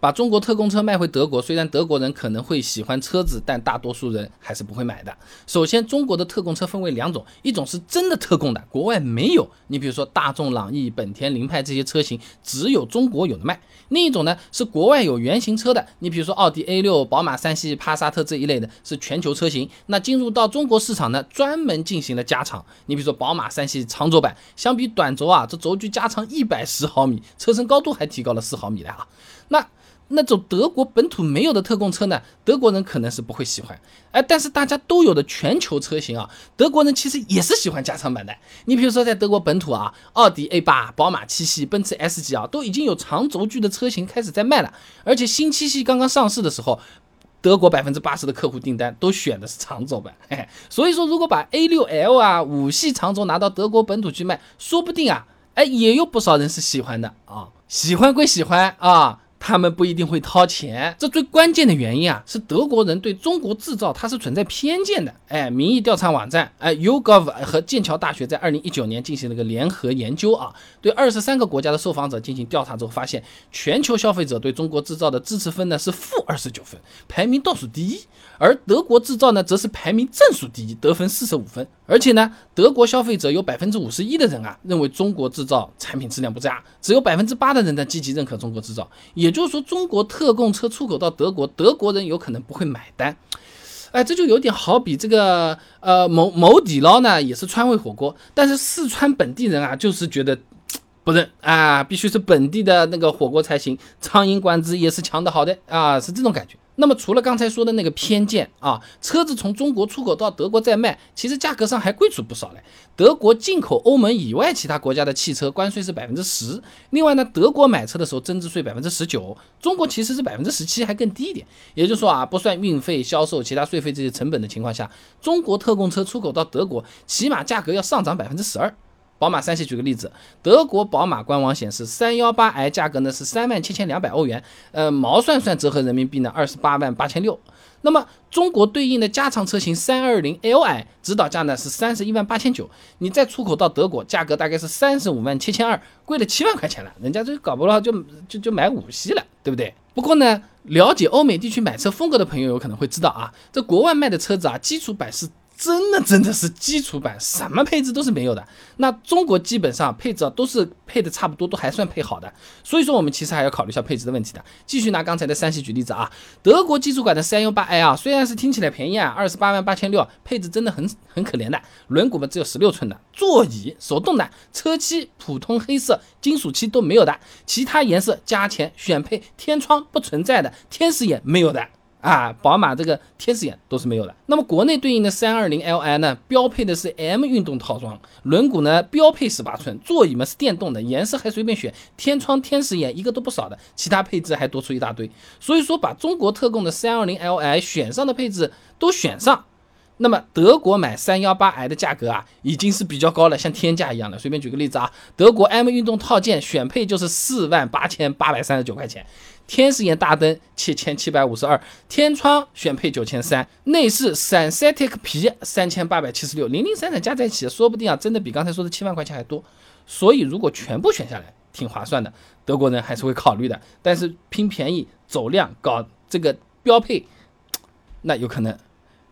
把中国特供车卖回德国，虽然德国人可能会喜欢车子，但大多数人还是不会买的。首先，中国的特供车分为两种，一种是真的特供的，国外没有，你比如说大众朗逸、本田凌派这些车型，只有中国有的卖；另一种呢是国外有原型车的，你比如说奥迪 A6、宝马三系、帕萨特这一类的，是全球车型。那进入到中国市场呢，专门进行了加长。你比如说宝马三系长轴版，相比短轴啊，这轴距加长一百十毫米，车身高度还提高了四毫米的啊。那那种德国本土没有的特供车呢，德国人可能是不会喜欢，哎，但是大家都有的全球车型啊，德国人其实也是喜欢加长版的。你比如说在德国本土啊，奥迪 A 八、宝马七系、奔驰 S 级啊，都已经有长轴距的车型开始在卖了。而且新七系刚刚上市的时候，德国百分之八十的客户订单都选的是长轴版。所以说如果把 A 六 L 啊五系长轴拿到德国本土去卖，说不定啊，哎，也有不少人是喜欢的啊。喜欢归喜欢啊。他们不一定会掏钱，这最关键的原因啊，是德国人对中国制造它是存在偏见的。哎，民意调查网站哎 YouGov 和剑桥大学在二零一九年进行了个联合研究啊，对二十三个国家的受访者进行调查之后发现，全球消费者对中国制造的支持分呢是负二十九分，排名倒数第一，而德国制造呢则是排名正数第一，得分四十五分。而且呢，德国消费者有百分之五十一的人啊认为中国制造产品质量不佳，只有百分之八的人呢积极认可中国制造，也。也就是说，中国特供车出口到德国，德国人有可能不会买单。哎，这就有点好比这个呃某某底捞呢，也是川味火锅，但是四川本地人啊，就是觉得 不认啊，必须是本地的那个火锅才行，苍蝇馆子也是强的好的啊，是这种感觉。那么除了刚才说的那个偏见啊，车子从中国出口到德国再卖，其实价格上还贵出不少嘞。德国进口欧盟以外其他国家的汽车关税是百分之十，另外呢，德国买车的时候增值税百分之十九，中国其实是百分之十七，还更低一点。也就是说啊，不算运费、销售、其他税费这些成本的情况下，中国特供车出口到德国，起码价格要上涨百分之十二。宝马三系举个例子，德国宝马官网显示，三幺八 i 价格呢是三万七千两百欧元，呃，毛算算折合人民币呢二十八万八千六。那么中国对应的加长车型三二零 Li 指导价呢是三十一万八千九，你再出口到德国，价格大概是三十五万七千二，贵了七万块钱了，人家这搞不了就就就买五系了，对不对？不过呢，了解欧美地区买车风格的朋友有可能会知道啊，这国外卖的车子啊，基础版是。真的真的是基础版，什么配置都是没有的。那中国基本上配置啊都是配的差不多，都还算配好的。所以说我们其实还要考虑一下配置的问题的。继续拿刚才的三系举例子啊，德国基础款的三幺八 i 啊，虽然是听起来便宜啊，二十八万八千六，配置真的很很可怜的。轮毂嘛只有十六寸的，座椅手动挡，车漆普通黑色，金属漆都没有的，其他颜色加钱选配，天窗不存在的，天使眼没有的。啊，宝马这个天使眼都是没有的。那么国内对应的三二零 Li 呢，标配的是 M 运动套装，轮毂呢标配十八寸，座椅嘛是电动的，颜色还随便选，天窗天使眼一个都不少的，其他配置还多出一大堆。所以说把中国特供的三二零 Li 选上的配置都选上，那么德国买三幺八 i 的价格啊，已经是比较高了，像天价一样的。随便举个例子啊，德国 M 运动套件选配就是四万八千八百三十九块钱。天使眼大灯七千七百五十二，天窗选配九千三，内饰 synthetic 皮三千八百七十六，零零散散加在一起，说不定啊，真的比刚才说的七万块钱还多。所以如果全部选下来，挺划算的，德国人还是会考虑的。但是拼便宜走量搞这个标配，那有可能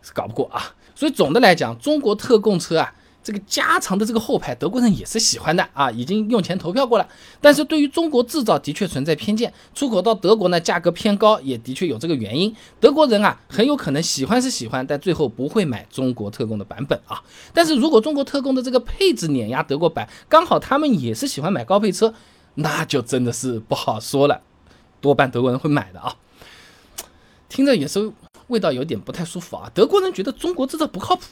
是搞不过啊。所以总的来讲，中国特供车啊。这个加长的这个后排，德国人也是喜欢的啊，已经用钱投票过了。但是对于中国制造的确存在偏见，出口到德国呢，价格偏高，也的确有这个原因。德国人啊，很有可能喜欢是喜欢，但最后不会买中国特供的版本啊。但是如果中国特供的这个配置碾压德国版，刚好他们也是喜欢买高配车，那就真的是不好说了，多半德国人会买的啊。听着也是味道有点不太舒服啊，德国人觉得中国制造不靠谱。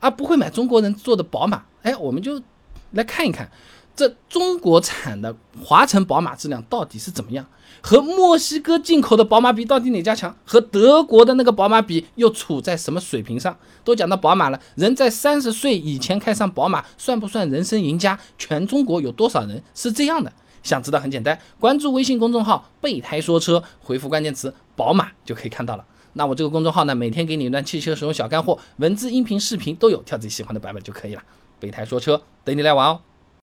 而不会买中国人做的宝马，哎，我们就来看一看，这中国产的华晨宝马质量到底是怎么样？和墨西哥进口的宝马比，到底哪家强？和德国的那个宝马比，又处在什么水平上？都讲到宝马了，人在三十岁以前开上宝马，算不算人生赢家？全中国有多少人是这样的？想知道很简单，关注微信公众号“备胎说车”，回复关键词“宝马”就可以看到了。那我这个公众号呢，每天给你一段汽车使用小干货，文字、音频、视频都有，挑自己喜欢的版本就可以了。备胎说车，等你来玩哦。